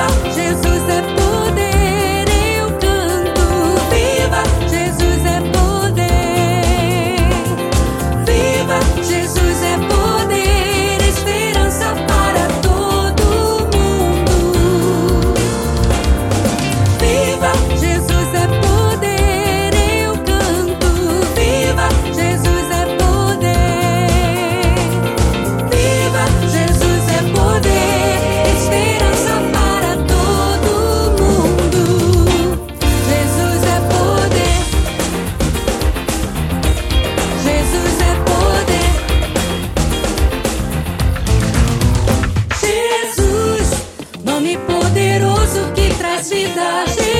over. nome poderoso que traz vida.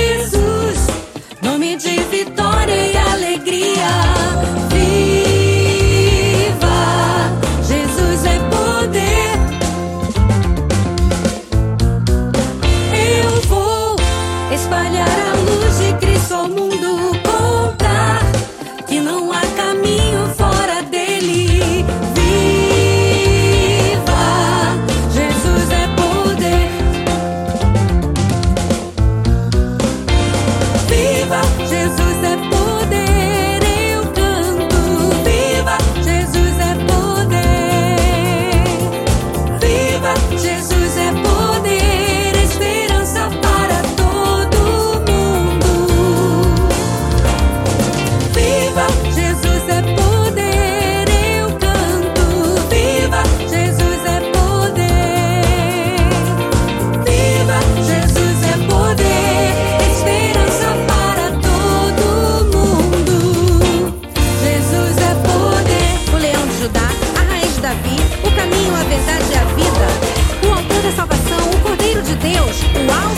Davi, o caminho, a verdade e a vida, o autor da salvação, o Cordeiro de Deus, o alto.